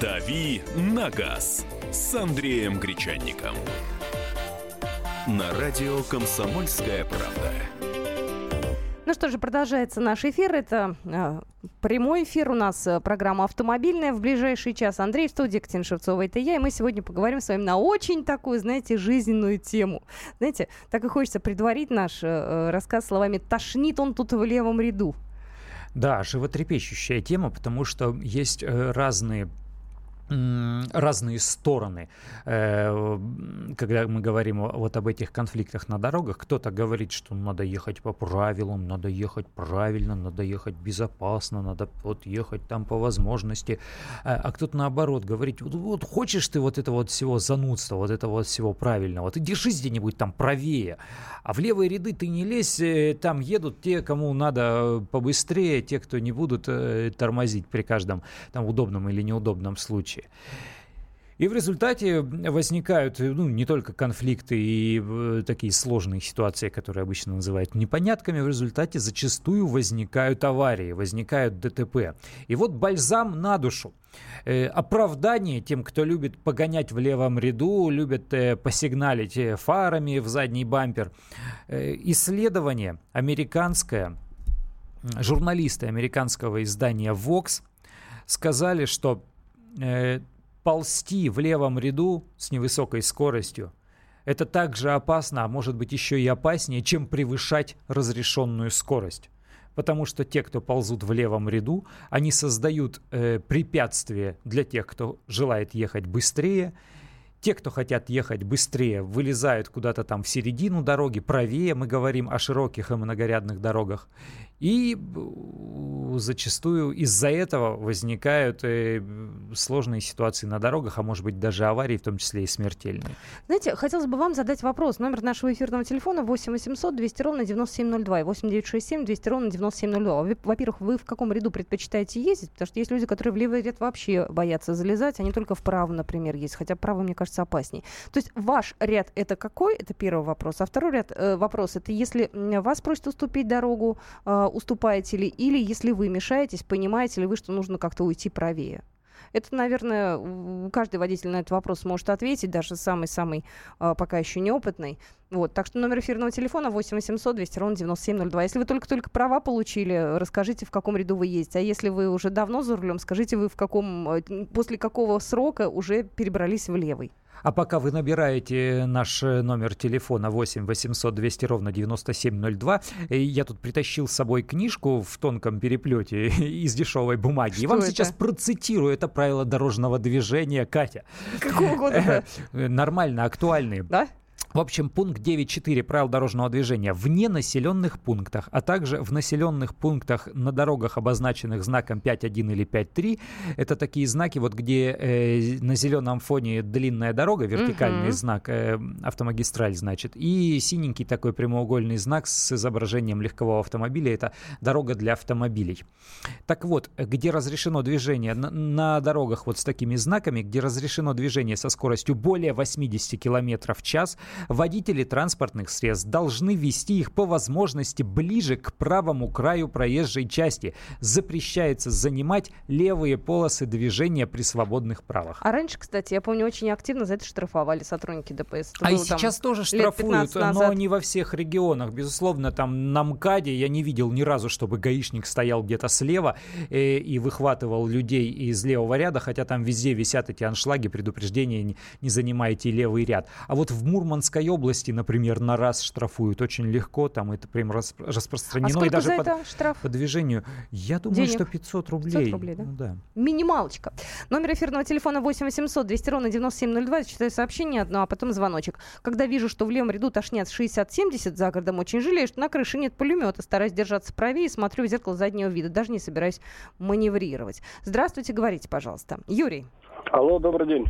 «Дави на газ» с Андреем Гречанником. На радио «Комсомольская правда». Ну что же, продолжается наш эфир. Это э, прямой эфир у нас, э, программа «Автомобильная». В ближайший час Андрей в студии, Катина Шевцова, это я. И мы сегодня поговорим с вами на очень такую, знаете, жизненную тему. Знаете, так и хочется предварить наш э, э рассказ словами «Тошнит он тут в левом ряду». Да, животрепещущая тема, потому что есть э, разные разные стороны, э, когда мы говорим вот об этих конфликтах на дорогах. Кто-то говорит, что надо ехать по правилам, надо ехать правильно, надо ехать безопасно, надо вот ехать там по возможности. Э, а кто-то наоборот говорит, вот, вот хочешь ты вот этого вот всего занудства, вот этого вот всего правильного, ты держись где-нибудь там правее. А в левые ряды ты не лезь, э, там едут те, кому надо побыстрее, те, кто не будут тормозить при каждом там удобном или неудобном случае случае. И в результате возникают ну, не только конфликты и э, такие сложные ситуации, которые обычно называют непонятками, в результате зачастую возникают аварии, возникают ДТП. И вот бальзам на душу. Э, оправдание тем, кто любит погонять в левом ряду, любит э, посигналить фарами в задний бампер. Исследование американское, журналисты американского издания Vox сказали, что э, ползти в левом ряду с невысокой скоростью, это также опасно, а может быть еще и опаснее, чем превышать разрешенную скорость. Потому что те, кто ползут в левом ряду, они создают э, препятствия для тех, кто желает ехать быстрее. Те, кто хотят ехать быстрее, вылезают куда-то там в середину дороги, правее, мы говорим о широких и многорядных дорогах. И зачастую из-за этого возникают э, сложные ситуации на дорогах, а может быть даже аварии, в том числе и смертельные. Знаете, хотелось бы вам задать вопрос. Номер нашего эфирного телефона 8 800 200 ровно 9702 и 8 967 200 ровно 9702. Во-первых, вы в каком ряду предпочитаете ездить? Потому что есть люди, которые в левый ряд вообще боятся залезать, они только вправо, например, есть. Хотя право, мне кажется, опаснее. То есть ваш ряд это какой? Это первый вопрос. А второй ряд э, вопрос это если вас просят уступить дорогу, э, уступаете ли, или если вы мешаетесь, понимаете ли вы, что нужно как-то уйти правее? Это, наверное, каждый водитель на этот вопрос может ответить, даже самый-самый э, пока еще неопытный. Вот, так что номер эфирного телефона 8 800 200 ровно 9702. Если вы только-только права получили, расскажите, в каком ряду вы ездите. А если вы уже давно за рулем, скажите, вы в каком, э, после какого срока уже перебрались в левый. А пока вы набираете наш э, номер телефона 8 800 200 ровно 9702, э, я тут притащил с собой книжку в тонком переплете из дешевой бумаги. Что и вам это? сейчас процитирую это правило дорожного движения, Катя. Какого года? Нормально, актуальные. Да? В общем, пункт 9.4 правил дорожного движения. Вне населенных пунктах, а также в населенных пунктах на дорогах, обозначенных знаком 5.1 или 5.3, это такие знаки, вот где э, на зеленом фоне длинная дорога, вертикальный uh-huh. знак, э, автомагистраль, значит, и синенький такой прямоугольный знак с изображением легкового автомобиля, это дорога для автомобилей. Так вот, где разрешено движение на, на дорогах вот с такими знаками, где разрешено движение со скоростью более 80 км в час, водители транспортных средств должны вести их по возможности ближе к правому краю проезжей части. Запрещается занимать левые полосы движения при свободных правах. А раньше, кстати, я помню, очень активно за это штрафовали сотрудники ДПС. Это а и сейчас тоже штрафуют, но не во всех регионах. Безусловно, там на МКАДе я не видел ни разу, чтобы гаишник стоял где-то слева э, и выхватывал людей из левого ряда, хотя там везде висят эти аншлаги, предупреждения, не, не занимайте левый ряд. А вот в Мурманске Мурманской области, например, на раз штрафуют очень легко, там это прям распространено. А и даже за это под, штраф? по движению. Я думаю, Денег? что 500 рублей. 500 рублей, да? Ну, да. Минималочка. Номер эфирного телефона 8 800 200 ровно 9702. Читаю сообщение одно, а потом звоночек. Когда вижу, что в левом ряду тошнят 60-70 за городом, очень жалею, что на крыше нет пулемета. Стараюсь держаться правее и смотрю в зеркало заднего вида. Даже не собираюсь маневрировать. Здравствуйте, говорите, пожалуйста. Юрий. Алло, добрый день.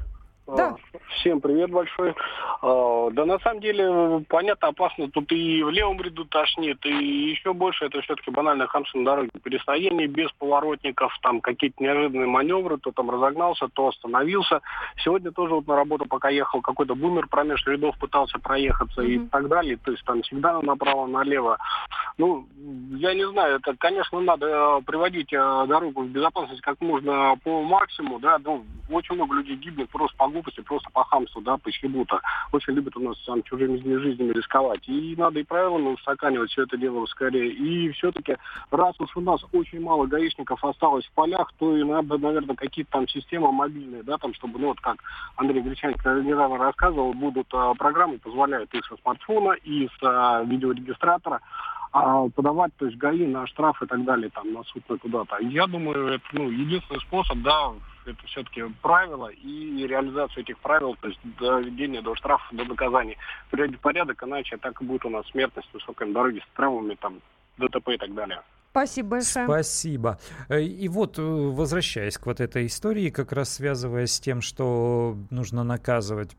Да. Всем привет большой. А, да на самом деле, понятно, опасно. Тут и в левом ряду тошнит, и еще больше это все-таки банальное хамство на дороге. Перестояние без поворотников, там какие-то неожиданные маневры, то там разогнался, то остановился. Сегодня тоже вот на работу, пока ехал, какой-то бумер промеж рядов пытался проехаться mm-hmm. и так далее. То есть там всегда направо-налево. Ну, я не знаю, это, конечно, надо э, приводить э, дорогу в безопасность как можно по максимуму, да, ну, очень много людей гибнет просто по глупости, просто по хамству, да, по щебута. Очень любят у нас там чужими жизнями рисковать. И надо и правилами устаканивать все это дело скорее. И все-таки, раз уж у нас очень мало гаишников осталось в полях, то и надо, наверное, какие-то там системы мобильные, да, там, чтобы, ну, вот как Андрей Гречаник недавно рассказывал, будут а, программы, позволяют и со смартфона, и с а, видеорегистратора а подавать, то есть ГАИ на штраф и так далее, там, на суд на куда-то. Я думаю, это, ну, единственный способ, да, это все-таки правила и реализация этих правил, то есть доведение до штрафов, до наказаний. Приводить порядок, иначе так и будет у нас смертность высокой на дороге с травмами, там, ДТП и так далее. Спасибо большое. Спасибо. Э, и вот, э, возвращаясь к вот этой истории, как раз связываясь с тем, что нужно наказывать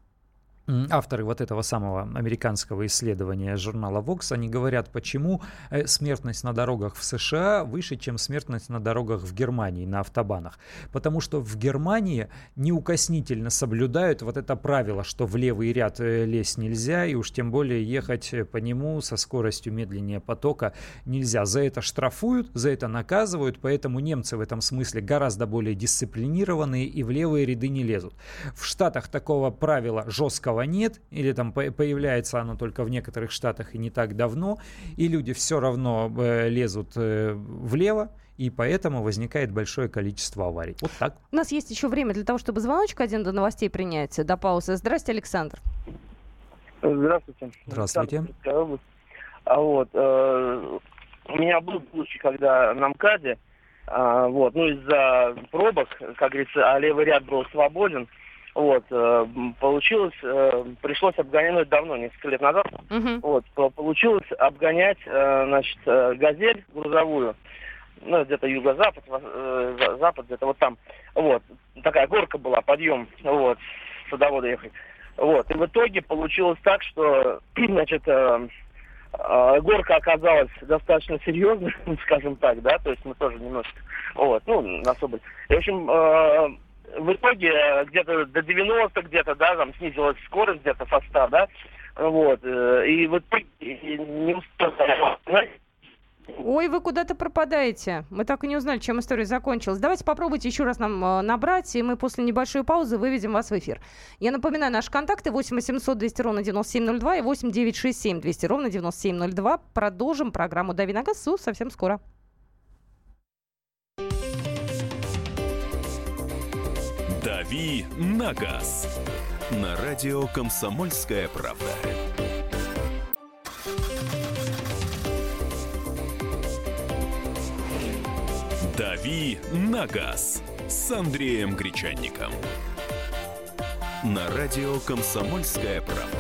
авторы вот этого самого американского исследования журнала Vox, они говорят, почему э, смертность на дорогах в США выше, чем смертность на дорогах в Германии, на автобанах. Потому что в Германии неукоснительно соблюдают вот это правило, что в левый ряд э, лезть нельзя, и уж тем более ехать э, по нему со скоростью медленнее потока нельзя. За это штрафуют, за это наказывают, поэтому немцы в этом смысле гораздо более дисциплинированные и в левые ряды не лезут. В Штатах такого правила жесткого права нет, или там появляется оно только в некоторых штатах и не так давно, и люди все равно э, лезут э, влево, и поэтому возникает большое количество аварий. Вот так. У нас есть еще время для того, чтобы звоночек один до новостей принять, до паузы. Здравствуйте, Александр. Здравствуйте. Здравствуйте. А вот, э, у меня был случай, когда на МКАДе, э, вот, ну из-за пробок, как говорится, а левый ряд был свободен, вот, э, получилось, э, пришлось обгонять, ну, давно, несколько лет назад, uh-huh. вот, получилось обгонять, э, значит, газель грузовую, ну, где-то юго-запад, запад, где-то вот там, вот, такая горка была, подъем, вот, садовода ехать. Вот, и в итоге получилось так, что, значит, горка оказалась достаточно серьезной, скажем так, да, то есть мы тоже немножко, вот, ну, особо. И, в общем, в итоге э, где-то до 90 где-то, да, там снизилась скорость где-то со 100, да, вот, э, и вот не успел, Ой, вы куда-то пропадаете. Мы так и не узнали, чем история закончилась. Давайте попробуйте еще раз нам э, набрать, и мы после небольшой паузы выведем вас в эфир. Я напоминаю, наши контакты 8 800 200 ровно 9702 и 8 967 200 ровно 9702. Продолжим программу «Дави на газ» совсем скоро. «Дави на газ» на радио «Комсомольская правда». «Дави на газ» с Андреем Гречанником. На радио «Комсомольская правда».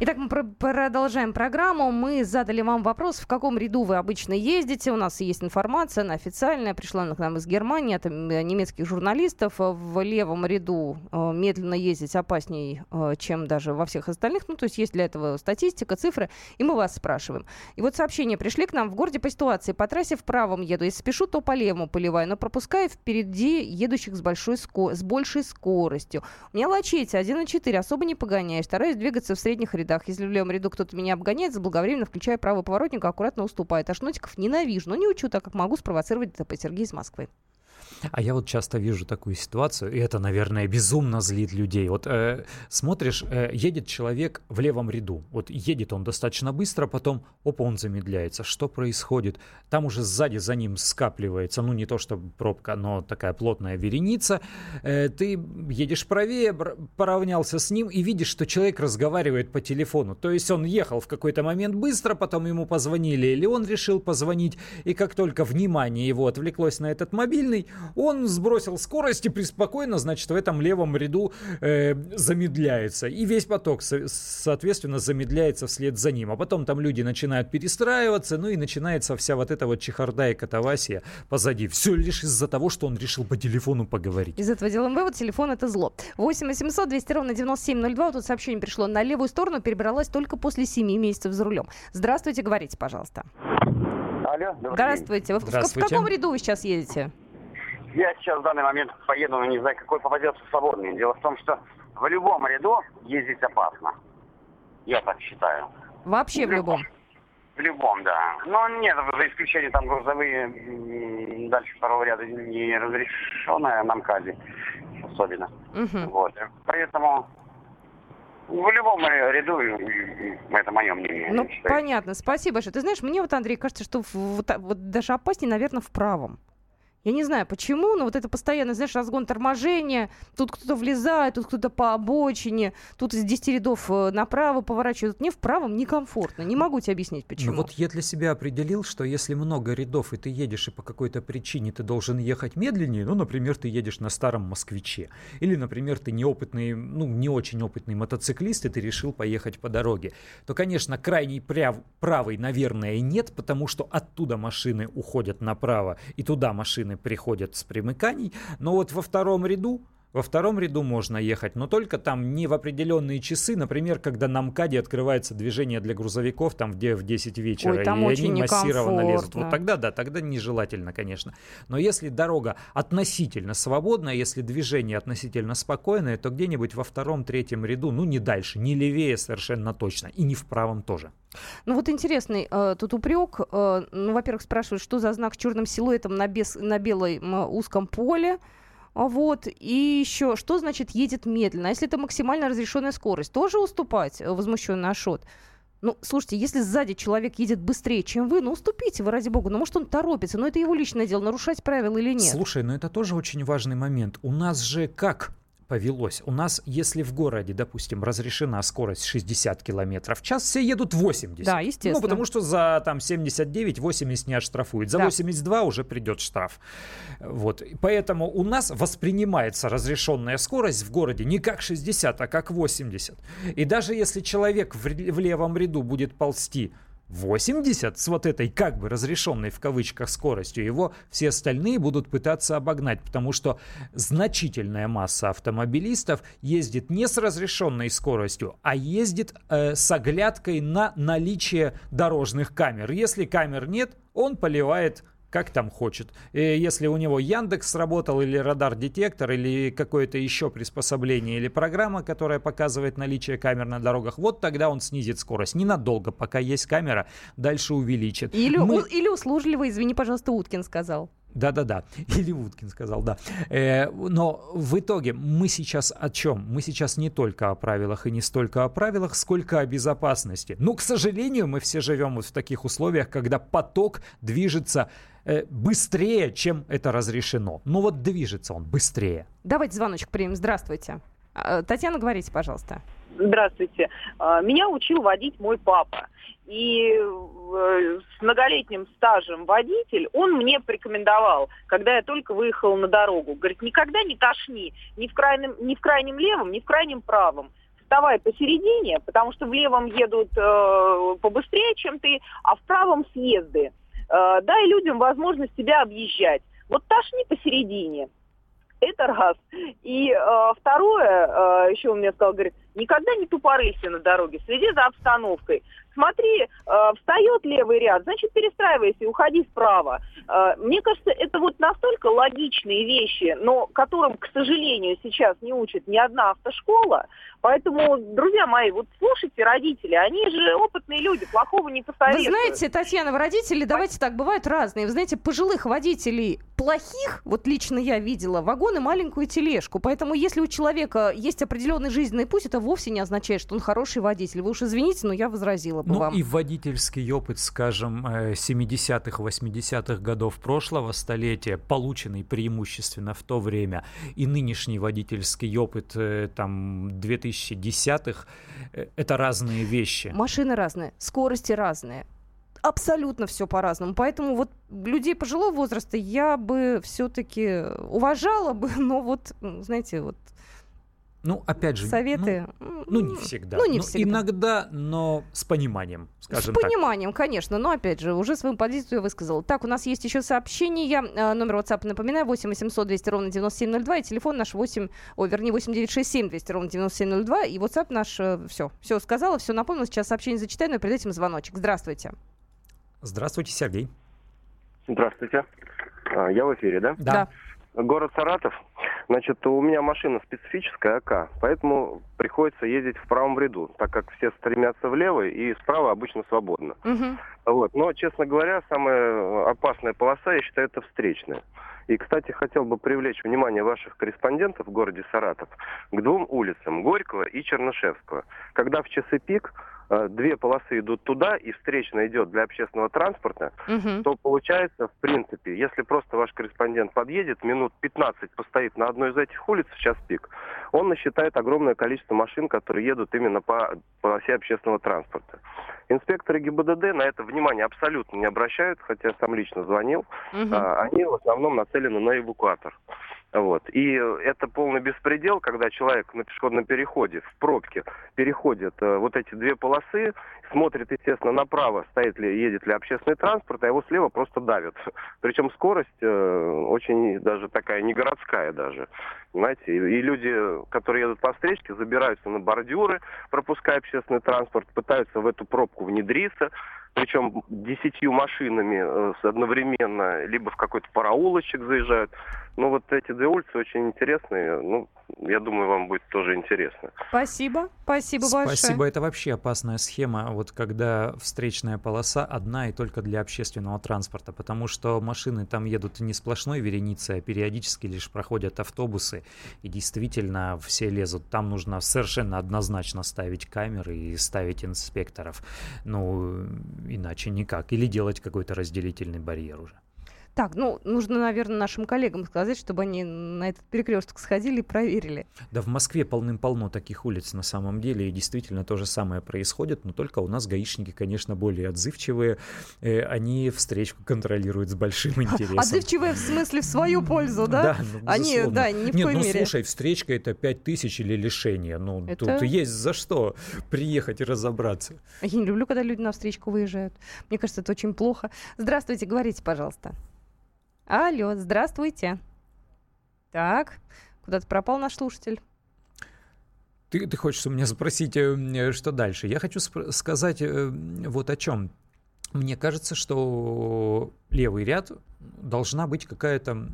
Итак, мы про- продолжаем программу. Мы задали вам вопрос, в каком ряду вы обычно ездите. У нас есть информация, она официальная, пришла к нам из Германии, от немецких журналистов. В левом ряду э, медленно ездить опаснее, э, чем даже во всех остальных. Ну, то есть есть для этого статистика, цифры, и мы вас спрашиваем. И вот сообщения пришли к нам в городе по ситуации. По трассе в правом еду, если спешу, то по левому поливаю, но пропускаю впереди едущих с, большой ско- с большей скоростью. У меня лачете 1,4, особо не погоняешь, стараюсь двигаться в средних рядах рядах. Если в левом ряду кто-то меня обгоняет, заблаговременно включая правый поворотник, аккуратно уступает. А шнотиков ненавижу, но не учу, так как могу спровоцировать ДТП. Сергей из Москвы. А я вот часто вижу такую ситуацию, и это, наверное, безумно злит людей. Вот э, смотришь, э, едет человек в левом ряду, вот едет он достаточно быстро, потом, опа, он замедляется. Что происходит? Там уже сзади за ним скапливается, ну не то что пробка, но такая плотная вереница. Э, ты едешь правее, поравнялся с ним и видишь, что человек разговаривает по телефону. То есть он ехал в какой-то момент быстро, потом ему позвонили, или он решил позвонить, и как только внимание его отвлеклось на этот мобильный, он сбросил скорость и преспокойно, значит, в этом левом ряду э, замедляется. И весь поток, соответственно, замедляется вслед за ним. А потом там люди начинают перестраиваться, ну и начинается вся вот эта вот чехарда и катавасия позади. Все лишь из-за того, что он решил по телефону поговорить. Из этого делаем вывод, телефон это зло. 8 800 200 ровно 9702. Вот тут сообщение пришло. На левую сторону перебралась только после 7 месяцев за рулем. Здравствуйте, говорите, пожалуйста. Алло, Здравствуйте. Вы Здравствуйте. В, в каком ряду вы сейчас едете? Я сейчас в данный момент поеду, но не знаю, какой попадется свободный. Дело в том, что в любом ряду ездить опасно. Я так считаю. Вообще в любом? В любом, да. Но нет, за исключением там грузовые дальше второго ряда не разрешенная на МКАДе особенно. Угу. Вот. Поэтому в любом ряду, это мое мнение. Ну, понятно. Спасибо большое. Ты знаешь, мне вот, Андрей, кажется, что вот, вот даже опаснее, наверное, в правом. Я не знаю почему, но вот это постоянно, знаешь, разгон торможения, тут кто-то влезает, тут кто-то по обочине, тут из 10 рядов э, направо поворачивают. Мне в правом некомфортно, не могу тебе объяснить ну почему. Ну вот я для себя определил, что если много рядов, и ты едешь, и по какой-то причине ты должен ехать медленнее, ну, например, ты едешь на старом москвиче, или, например, ты неопытный, ну, не очень опытный мотоциклист, и ты решил поехать по дороге, то, конечно, крайний прав, правый, наверное, нет, потому что оттуда машины уходят направо, и туда машины машины приходят с примыканий, но вот во втором ряду во втором ряду можно ехать, но только там не в определенные часы, например, когда на МКАДе открывается движение для грузовиков, там где в 10 вечера, Ой, там и очень они массированно лезут. Вот тогда да, тогда нежелательно, конечно. Но если дорога относительно свободная, если движение относительно спокойное, то где-нибудь во втором, третьем ряду, ну не дальше, не левее совершенно точно, и не в правом тоже. Ну вот интересный э, тут упрек. Э, ну, во-первых, спрашивают, что за знак с черным силуэтом на, бес, на белом э, узком поле. А вот, и еще, что значит едет медленно? А если это максимально разрешенная скорость, тоже уступать? Э, возмущенный Ашот. Ну, слушайте, если сзади человек едет быстрее, чем вы, ну, уступите вы, ради бога. Ну, может, он торопится, но это его личное дело, нарушать правила или нет. Слушай, ну это тоже очень важный момент. У нас же как повелось. У нас, если в городе, допустим, разрешена скорость 60 км в час, все едут 80. Да, естественно. Ну, потому что за там 79 80 не оштрафуют. За да. 82 уже придет штраф. Вот. Поэтому у нас воспринимается разрешенная скорость в городе не как 60, а как 80. И даже если человек в, в левом ряду будет ползти 80 с вот этой как бы разрешенной в кавычках скоростью, его все остальные будут пытаться обогнать, потому что значительная масса автомобилистов ездит не с разрешенной скоростью, а ездит э, с оглядкой на наличие дорожных камер. Если камер нет, он поливает как там хочет. И если у него Яндекс сработал, или радар-детектор, или какое-то еще приспособление, или программа, которая показывает наличие камер на дорогах, вот тогда он снизит скорость. Ненадолго, пока есть камера, дальше увеличит. Или, Мы... у, или услужливо, извини, пожалуйста, Уткин сказал. Да-да-да, или Уткин сказал, да. Э, но в итоге мы сейчас о чем? Мы сейчас не только о правилах и не столько о правилах, сколько о безопасности. Ну, к сожалению, мы все живем вот в таких условиях, когда поток движется э, быстрее, чем это разрешено. Ну вот движется он быстрее. Давайте звоночек примем. Здравствуйте. А, Татьяна, говорите, пожалуйста. Здравствуйте. А, меня учил водить мой папа. И э, с многолетним стажем водитель, он мне порекомендовал, когда я только выехала на дорогу, говорит, никогда не тошни ни в крайнем, ни в крайнем левом, ни в крайнем правом. Вставай посередине, потому что в левом едут э, побыстрее, чем ты, а в правом съезды. Э, дай людям возможность тебя объезжать. Вот тошни посередине. Это раз. И э, второе, э, еще он мне сказал, говорит, никогда не тупорылься на дороге, следи за обстановкой. Смотри, э, встает левый ряд, значит перестраивайся и уходи вправо. Э, мне кажется, это вот настолько логичные вещи, но которым, к сожалению, сейчас не учит ни одна автошкола. Поэтому, друзья мои, вот слушайте родители, они же опытные люди, плохого не посоветуют. Вы знаете, Татьяна, вы родители, давайте так, бывают разные. Вы знаете, пожилых водителей плохих, вот лично я видела, вагон и маленькую тележку. Поэтому если у человека есть определенный жизненный путь, это вовсе не означает, что он хороший водитель. Вы уж извините, но я возразила бы ну, вам. и водительский опыт, скажем, 70-х, э, 80-х годов прошлого столетия, полученный преимущественно в то время, и нынешний водительский опыт э, там 2010-х, э, это разные вещи. Машины разные, скорости разные абсолютно все по-разному. Поэтому вот людей пожилого возраста я бы все-таки уважала бы, но вот, знаете, вот ну, опять же, советы. Ну, ну не всегда. Ну, не ну, всегда. Иногда, но с пониманием, скажем С пониманием, конечно. Но, опять же, уже свою позицию я высказала. Так, у нас есть еще сообщение. А, номер WhatsApp, напоминаю, 8 800 200 ровно 9702. И телефон наш 8, ой, вернее, 8 967 200 ровно 9702. И WhatsApp наш, все, э, все сказала, все напомнила. Сейчас сообщение зачитаю, но перед этим звоночек. Здравствуйте. Здравствуйте, Сергей. Здравствуйте. А, я в эфире, да? Да. Город Саратов. Значит, у меня машина специфическая АК, поэтому приходится ездить в правом ряду, так как все стремятся влево и справа обычно свободно. Угу. Вот. Но, честно говоря, самая опасная полоса, я считаю, это встречная. И, кстати, хотел бы привлечь внимание ваших корреспондентов в городе Саратов к двум улицам, Горького и Чернышевского. Когда в часы пик две полосы идут туда, и встречная идет для общественного транспорта, угу. то получается, в принципе, если просто ваш корреспондент подъедет, минут 15 постоит на одной из этих улиц в час пик, он насчитает огромное количество машин, которые едут именно по полосе общественного транспорта. Инспекторы ГИБДД на это внимание абсолютно не обращают, хотя сам лично звонил. Угу. Они в основном нацелены на эвакуатор. Вот. И это полный беспредел, когда человек на пешеходном переходе, в пробке, переходит э, вот эти две полосы, смотрит, естественно, направо, стоит ли, едет ли общественный транспорт, а его слева просто давят. Причем скорость э, очень даже такая не городская даже. Понимаете? И, и люди, которые едут по встречке, забираются на бордюры, пропуская общественный транспорт, пытаются в эту пробку внедриться причем десятью машинами э, одновременно, либо в какой-то параулочек заезжают. Ну, вот эти две улицы очень интересные. Ну, я думаю, вам будет тоже интересно. Спасибо. Спасибо большое. Спасибо. Это вообще опасная схема, вот когда встречная полоса одна и только для общественного транспорта, потому что машины там едут не сплошной вереницей, а периодически лишь проходят автобусы, и действительно все лезут. Там нужно совершенно однозначно ставить камеры и ставить инспекторов. Ну, иначе никак. Или делать какой-то разделительный барьер уже. Так, ну, нужно, наверное, нашим коллегам сказать, чтобы они на этот перекресток сходили и проверили. Да, в Москве полным-полно таких улиц на самом деле, и действительно то же самое происходит, но только у нас гаишники, конечно, более отзывчивые, э, они встречку контролируют с большим интересом. Отзывчивые в смысле в свою пользу, да? Да, ну, Они, да, ни в Нет, коей ну, мере. слушай, встречка это 5 тысяч или лишение, ну, Это- тут есть за что приехать и разобраться. Я не люблю, когда люди на встречку выезжают. Мне кажется, это очень плохо. Здравствуйте, говорите, пожалуйста. Алло, здравствуйте. Так, куда-то пропал наш слушатель. Ты, ты хочешь у меня спросить, э, что дальше? Я хочу сказать э, вот о чем. Мне кажется, что левый ряд должна быть какая-то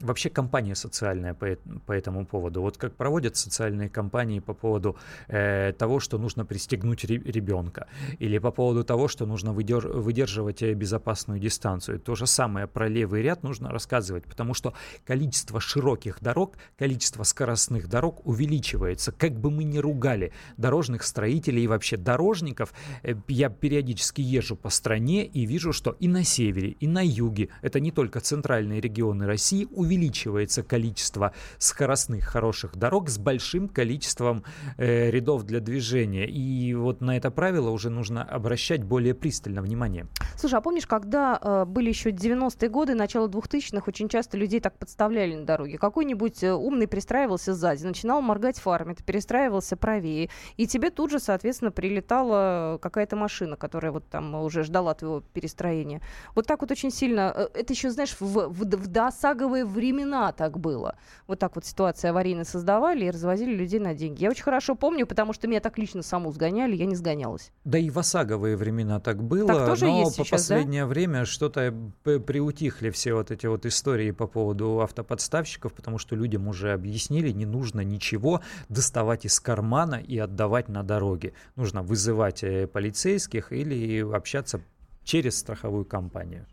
вообще кампания социальная по, по этому поводу. Вот как проводят социальные кампании по поводу э, того, что нужно пристегнуть ре- ребенка, или по поводу того, что нужно выдер- выдерживать безопасную дистанцию. То же самое про левый ряд нужно рассказывать, потому что количество широких дорог, количество скоростных дорог увеличивается. Как бы мы ни ругали дорожных строителей и вообще дорожников, э, я периодически езжу по стране и вижу, что и на севере, и на юге, это не только центральные регионы России, увеличивается количество скоростных хороших дорог с большим количеством э, рядов для движения. И вот на это правило уже нужно обращать более пристально внимание. Слушай, а помнишь, когда э, были еще 90-е годы, начало 2000-х, очень часто людей так подставляли на дороге. Какой-нибудь э, умный пристраивался сзади, начинал моргать фарами, ты перестраивался правее, и тебе тут же, соответственно, прилетала какая-то машина, которая вот там уже ждала твоего перестроения. Вот так вот очень сильно... Это еще, знаешь, в, в, в досаговые времена так было. Вот так вот ситуации аварийно создавали и развозили людей на деньги. Я очень хорошо помню, потому что меня так лично саму сгоняли, я не сгонялась. Да и в осаговые времена так было, Так тоже но есть по сейчас, да? последнее время что-то приутихли все вот эти вот истории по поводу автоподставщиков, потому что людям уже объяснили, не нужно ничего доставать из кармана и отдавать на дороге. Нужно вызывать э, полицейских или общаться через страховую компанию.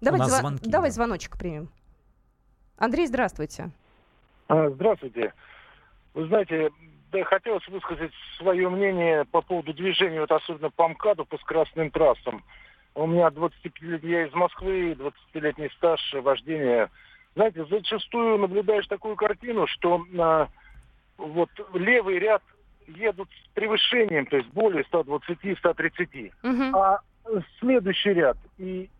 Давайте зва- звонки, давай да. звоночек примем. Андрей, здравствуйте. А, Здравствуйте. Вы знаете, да, хотелось высказать свое мнение по поводу движения, вот особенно по МКАДу, по скоростным трассам. У меня 25 лет, я из Москвы, 20-летний стаж вождения. Знаете, зачастую наблюдаешь такую картину, что а, вот левый ряд едут с превышением, то есть более 120-130. Мгм. А следующий ряд и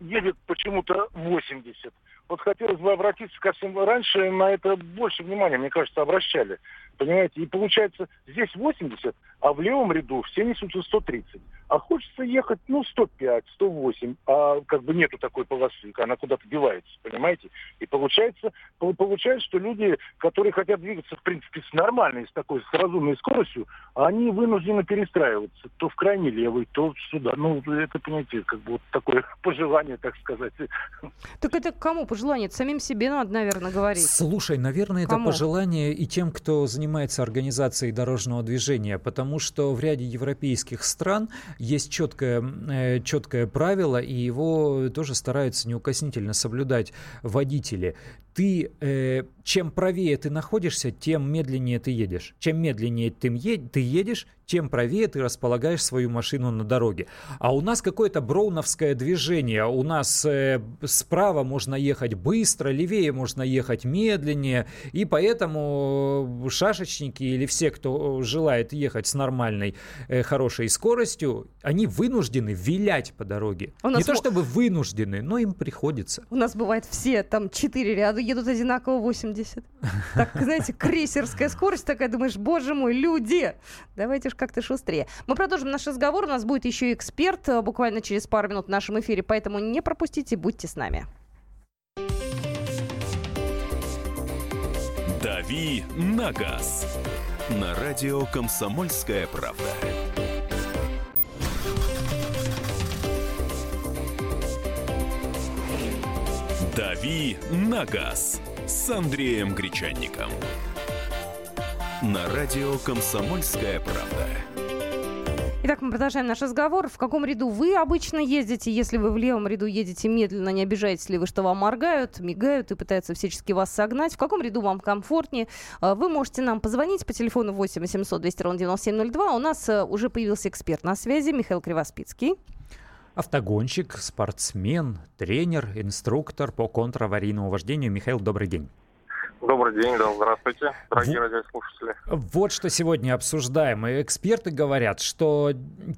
едет почему-то 80. Вот хотелось бы обратиться ко всем. Раньше на это больше внимания, мне кажется, обращали. Понимаете? И получается, здесь 80, а в левом ряду все несутся 130 а хочется ехать, ну, 105, 108, а как бы нету такой полосы, она куда-то девается, понимаете? И получается, получается, что люди, которые хотят двигаться, в принципе, с нормальной, с такой, с разумной скоростью, они вынуждены перестраиваться, то в крайний левый, то сюда. Ну, это, понимаете, как бы вот такое пожелание, так сказать. Так это кому пожелание? Это самим себе надо, наверное, говорить. Слушай, наверное, кому? это пожелание и тем, кто занимается организацией дорожного движения, потому что в ряде европейских стран есть четкое, э, четкое правило, и его тоже стараются неукоснительно соблюдать водители. Ты, э, чем правее ты находишься, тем медленнее ты едешь. Чем медленнее ты, ед, ты едешь, тем правее ты располагаешь свою машину на дороге. А у нас какое-то броуновское движение. У нас э, справа можно ехать быстро, левее можно ехать медленнее. И поэтому шашечники или все, кто желает ехать с нормальной, э, хорошей скоростью, они вынуждены вилять по дороге. Не то чтобы вынуждены, но им приходится. У нас бывает все там четыре ряда едут одинаково 80. Так, знаете, крейсерская скорость такая, думаешь, боже мой, люди, давайте ж как-то шустрее. Мы продолжим наш разговор. У нас будет еще эксперт э, буквально через пару минут в нашем эфире, поэтому не пропустите, будьте с нами. «Дави на газ» на радио «Комсомольская правда». «Дави на газ» с Андреем Гречанником. На радио «Комсомольская правда». Итак, мы продолжаем наш разговор. В каком ряду вы обычно ездите? Если вы в левом ряду едете медленно, не обижаетесь ли вы, что вам моргают, мигают и пытаются всячески вас согнать? В каком ряду вам комфортнее? А, вы можете нам позвонить по телефону 8 800 200 ровно 9702. У нас э, уже появился эксперт на связи Михаил Кривоспицкий. Автогонщик, спортсмен, тренер, инструктор по контраварийному вождению. Михаил, добрый день. Добрый день, да, здравствуйте, дорогие в... радиослушатели. Вот что сегодня обсуждаем. И эксперты говорят, что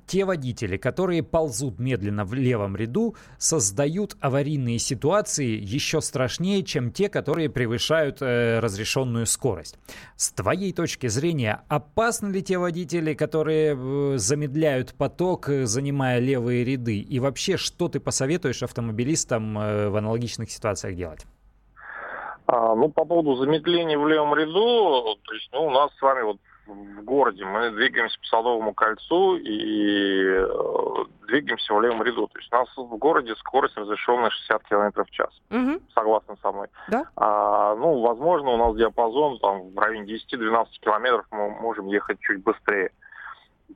те водители, которые ползут медленно в левом ряду, создают аварийные ситуации еще страшнее, чем те, которые превышают э, разрешенную скорость. С твоей точки зрения, опасны ли те водители, которые э, замедляют поток, э, занимая левые ряды? И вообще, что ты посоветуешь автомобилистам э, в аналогичных ситуациях делать? А, ну, по поводу замедления в левом ряду, то есть, ну, у нас с вами вот в городе мы двигаемся по Садовому кольцу и э, двигаемся в левом ряду. То есть у нас в городе скорость разрешенная 60 км в час. Угу. Согласны со мной? Да. А, ну, возможно, у нас диапазон там в районе 10-12 километров мы можем ехать чуть быстрее.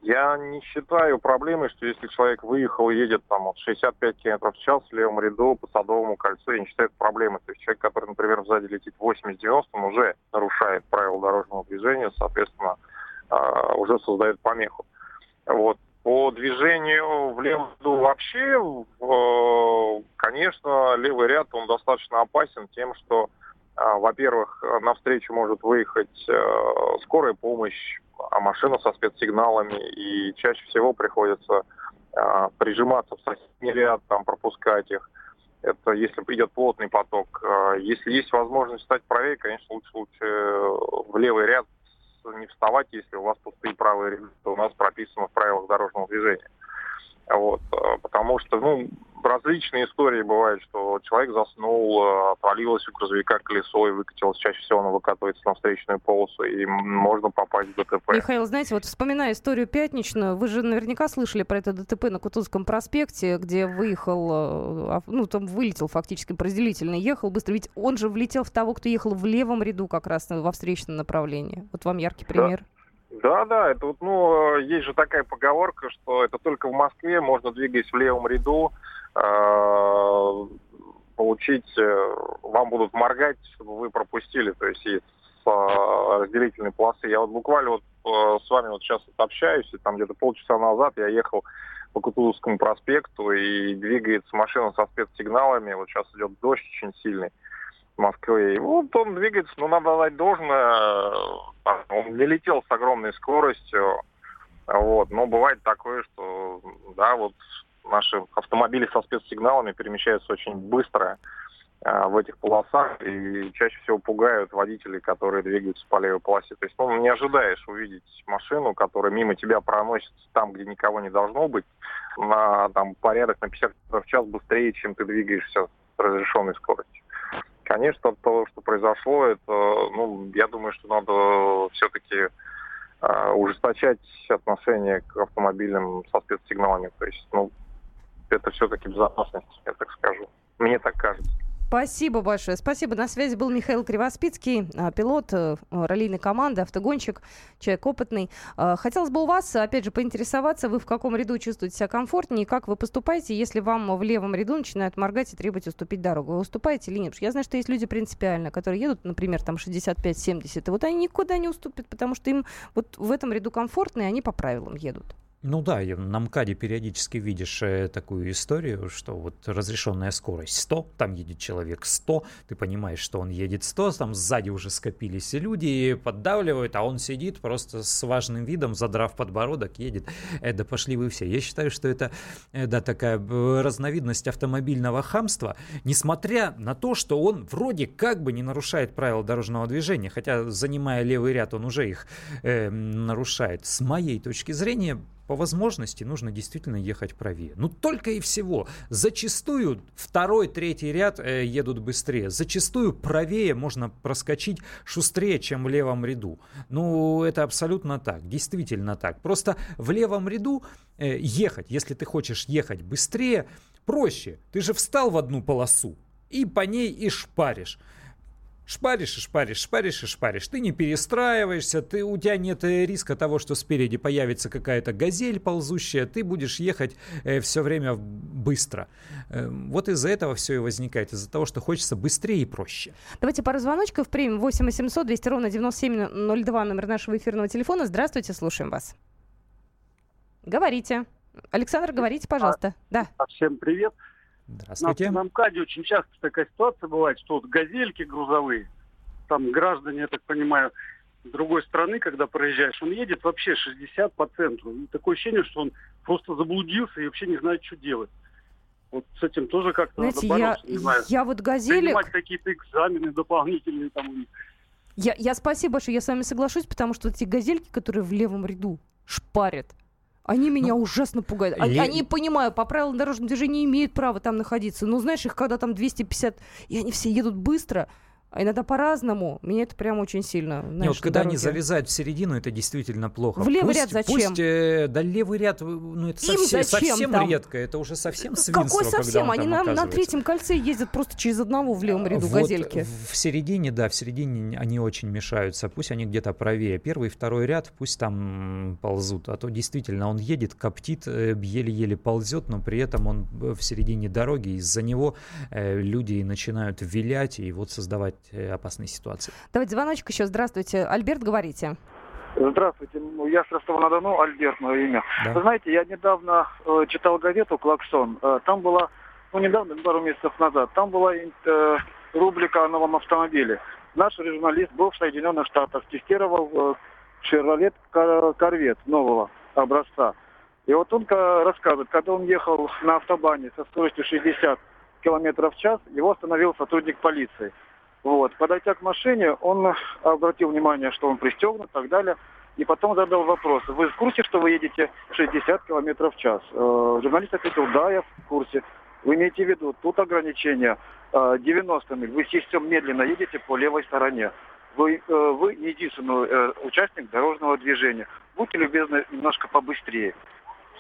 Я не считаю проблемой, что если человек выехал и едет там от 65 км в час в левом ряду по Садовому кольцу, я не считаю это проблемой. То есть человек, который, например, сзади летит 80-90, он уже нарушает правила дорожного движения, соответственно, а, уже создает помеху. Вот. По движению в левом ряду вообще, конечно, левый ряд, он достаточно опасен тем, что а, во-первых, навстречу может выехать э, скорая помощь, а машина со спецсигналами, и чаще всего приходится а, прижиматься в соседний ряд, там пропускать их. Это если идет плотный поток. А, если есть возможность стать правее, конечно, лучше лучше в левый ряд не вставать, если у вас пустые правые ряды. У нас прописано в правилах дорожного движения. Вот, потому что, ну, различные истории бывают, что человек заснул, э, отвалилось у грузовика колесо и выкатилось. Чаще всего оно выкатывается на встречную полосу, и можно попасть в ДТП. Михаил, знаете, вот вспоминая историю пятничную, вы же наверняка слышали про это ДТП на Кутузовском проспекте, где выехал, э, ну, там вылетел фактически разделительный, ехал быстро. Ведь он же влетел в того, кто ехал в левом ряду как раз во встречном направлении. Вот вам яркий пример. Да. Да, да, это вот, ну, есть же такая поговорка, что это только в Москве можно, двигаясь в левом ряду, Э, получить, э, вам будут моргать, чтобы вы пропустили, то есть из э, разделительной полосы. Я вот буквально вот с вами вот сейчас вот общаюсь, и там где-то полчаса назад я ехал по Кутузовскому проспекту, и двигается машина со спецсигналами, вот сейчас идет дождь очень сильный в Москве. И вот он двигается, но надо дать должное, он не летел с огромной скоростью, вот, но бывает такое, что, да, вот наши автомобили со спецсигналами перемещаются очень быстро а, в этих полосах и чаще всего пугают водителей, которые двигаются по левой полосе. То есть ну, не ожидаешь увидеть машину, которая мимо тебя проносится там, где никого не должно быть, на там, порядок на 50 км в час быстрее, чем ты двигаешься с разрешенной скоростью. Конечно, то, что произошло, это, ну, я думаю, что надо все-таки э, ужесточать отношение к автомобилям со спецсигналами. То есть, ну, это все-таки безопасность, я так скажу. Мне так кажется. Спасибо большое. Спасибо. На связи был Михаил Кривоспицкий, а, пилот э, раллийной команды, автогонщик, человек опытный. А, хотелось бы у вас, опять же, поинтересоваться, вы в каком ряду чувствуете себя комфортнее, и как вы поступаете, если вам в левом ряду начинают моргать и требовать уступить дорогу. Вы уступаете или нет? Я знаю, что есть люди принципиально, которые едут, например, там 65-70, и вот они никуда не уступят, потому что им вот в этом ряду комфортно, и они по правилам едут. Ну да, на МКАДе периодически видишь э, такую историю, что вот разрешенная скорость 100, там едет человек 100, ты понимаешь, что он едет 100, там сзади уже скопились люди, поддавливают, а он сидит просто с важным видом, задрав подбородок, едет. Э, да пошли вы все. Я считаю, что это, э, да, такая разновидность автомобильного хамства, несмотря на то, что он вроде как бы не нарушает правила дорожного движения, хотя занимая левый ряд, он уже их э, нарушает. С моей точки зрения, по возможности нужно действительно ехать правее. Ну, только и всего. Зачастую второй, третий ряд э, едут быстрее. Зачастую правее можно проскочить шустрее, чем в левом ряду. Ну, это абсолютно так. Действительно так. Просто в левом ряду э, ехать, если ты хочешь ехать быстрее, проще. Ты же встал в одну полосу и по ней и шпаришь. Шпаришь и шпаришь, шпаришь и шпаришь. Ты не перестраиваешься, ты, у тебя нет э, риска того, что спереди появится какая-то газель ползущая, ты будешь ехать э, все время быстро. Э, вот из-за этого все и возникает, из-за того, что хочется быстрее и проще. Давайте пару звоночков примем. 8 800 200 ровно 9702, номер нашего эфирного телефона. Здравствуйте, слушаем вас. Говорите. Александр, говорите, пожалуйста. Да. Всем привет. Здравствуйте. На, на МКАДе очень часто такая ситуация бывает, что вот газельки грузовые, там граждане, я так понимаю, другой стороны, когда проезжаешь, он едет вообще 60 по центру. И такое ощущение, что он просто заблудился и вообще не знает, что делать. Вот с этим тоже как-то Знаете, надо бороться, я, не знаю. Я вот газели... Принимать какие-то экзамены дополнительные там. Я, я спасибо большое, я с вами соглашусь, потому что эти газельки, которые в левом ряду шпарят, они меня ну, ужасно пугают. Они, Ле... они, понимаю, по правилам дорожного движения имеют право там находиться. Но знаешь, их когда там 250, и они все едут быстро, иногда по-разному. Меня это прям очень сильно. Знаешь, Не, вот когда дороге. они залезают в середину, это действительно плохо. В левый пусть, ряд зачем? Пусть, э, да левый ряд, ну это Им совсем, совсем редко. Это уже совсем свинство. Какой совсем? Они на, на третьем кольце ездят просто через одного в левом ряду вот газельки. В середине, да, в середине они очень мешаются. Пусть они где-то правее. Первый второй ряд пусть там ползут. А то действительно он едет, коптит, э, еле-еле ползет, но при этом он в середине дороги. Из-за него э, люди начинают вилять и вот создавать Э, опасной ситуации. Давайте звоночек еще. Здравствуйте. Альберт, говорите. Здравствуйте, ну, я с Ростова-на-Дону, Альберт, мое имя. Да. Вы знаете, я недавно э, читал газету «Клаксон». Э, там была, ну недавно, пару месяцев назад, там была э, рубрика о новом автомобиле. Наш журналист был в Соединенных Штатах, тестировал «Шевролет Корвет» нового образца. И вот он рассказывает, когда он ехал на автобане со скоростью 60 км в час, его остановил сотрудник полиции. Вот. Подойдя к машине, он обратил внимание, что он пристегнут и так далее. И потом задал вопрос, вы в курсе, что вы едете 60 км в час? Э, журналист ответил, да, я в курсе. Вы имеете в виду, тут ограничение э, 90 миль. Вы систем медленно едете по левой стороне. Вы, э, вы единственный э, участник дорожного движения. Будьте любезны немножко побыстрее.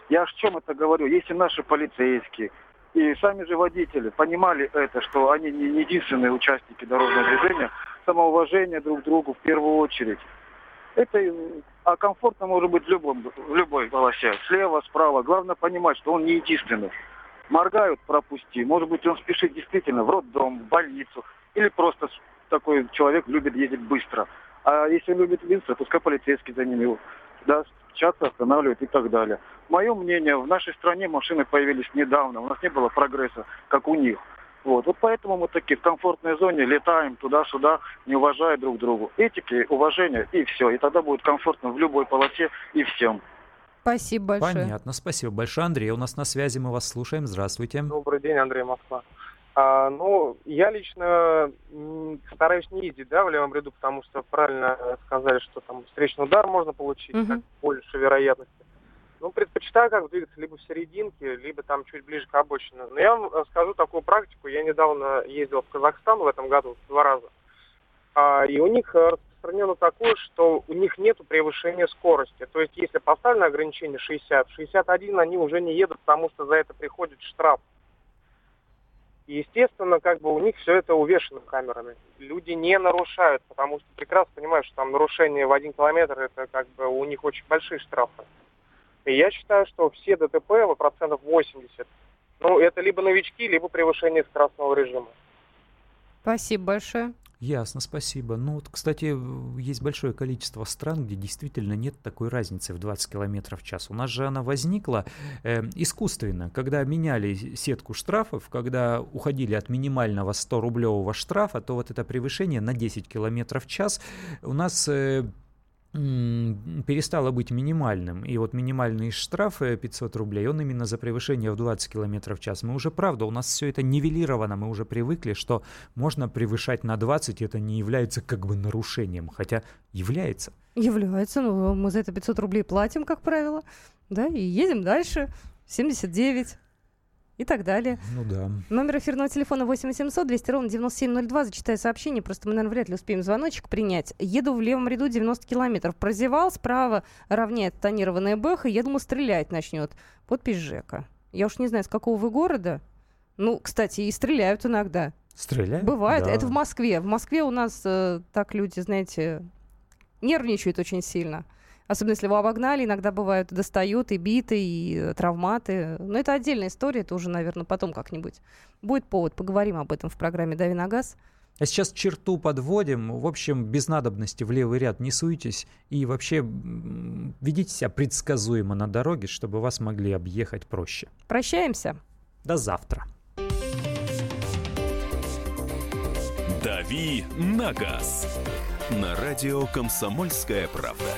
Я о чем это говорю? Если наши полицейские, и сами же водители понимали это, что они не единственные участники дорожного движения, самоуважение друг к другу в первую очередь. Это, а комфортно может быть в, любом, в любой полосе, слева, справа. Главное понимать, что он не единственный. Моргают, пропусти. Может быть, он спешит действительно в роддом, в больницу. Или просто такой человек любит ездить быстро. А если любит быстро, пускай полицейский за ним да, часто останавливают и так далее. Мое мнение, в нашей стране машины появились недавно, у нас не было прогресса, как у них. Вот. вот поэтому мы такие в комфортной зоне летаем туда-сюда, не уважая друг другу. Этики, уважение и все. И тогда будет комфортно в любой полосе и всем. Спасибо большое. Понятно, спасибо большое. Андрей, у нас на связи, мы вас слушаем. Здравствуйте. Добрый день, Андрей Москва. А, ну, я лично стараюсь не ездить, да, в левом ряду, потому что правильно сказали, что там встречный удар можно получить, угу. как больше вероятности. Ну, предпочитаю как двигаться либо в серединке, либо там чуть ближе к обочине. Но я вам скажу такую практику. Я недавно ездил в Казахстан в этом году два раза. А, и у них распространено такое, что у них нет превышения скорости. То есть, если поставлено ограничение 60, 61 они уже не едут, потому что за это приходит штраф. И, естественно, как бы у них все это увешано камерами. Люди не нарушают, потому что прекрасно понимают, что там нарушение в один километр, это как бы у них очень большие штрафы. И я считаю, что все ДТП, процентов 80, ну, это либо новички, либо превышение скоростного режима. Спасибо большое. Ясно, спасибо. Ну, вот, кстати, есть большое количество стран, где действительно нет такой разницы в 20 км в час. У нас же она возникла э, искусственно, когда меняли сетку штрафов, когда уходили от минимального 100-рублевого штрафа, то вот это превышение на 10 км в час у нас... Э, перестало быть минимальным. И вот минимальный штраф 500 рублей, он именно за превышение в 20 км в час. Мы уже, правда, у нас все это нивелировано, мы уже привыкли, что можно превышать на 20, это не является как бы нарушением, хотя является. Является, ну мы за это 500 рублей платим, как правило, да, и едем дальше. 79 и так далее. Ну да. Номер эфирного телефона 8 800 200 ровно 9702. Зачитаю сообщение, просто мы, наверное, вряд ли успеем звоночек принять. Еду в левом ряду 90 километров. Прозевал, справа равняет тонированная бэха. Я думаю, стрелять начнет. Подпись Жека. Я уж не знаю, с какого вы города. Ну, кстати, и стреляют иногда. Стреляют? Бывает. Да. Это в Москве. В Москве у нас э, так люди, знаете, нервничают очень сильно. Особенно если его обогнали, иногда бывают достают и биты, и э, травматы. Но это отдельная история, это уже, наверное, потом как-нибудь будет повод. Поговорим об этом в программе «Дави на газ». А сейчас черту подводим. В общем, без надобности в левый ряд не суйтесь. И вообще ведите себя предсказуемо на дороге, чтобы вас могли объехать проще. Прощаемся. До завтра. «Дави на газ» на радио «Комсомольская правда».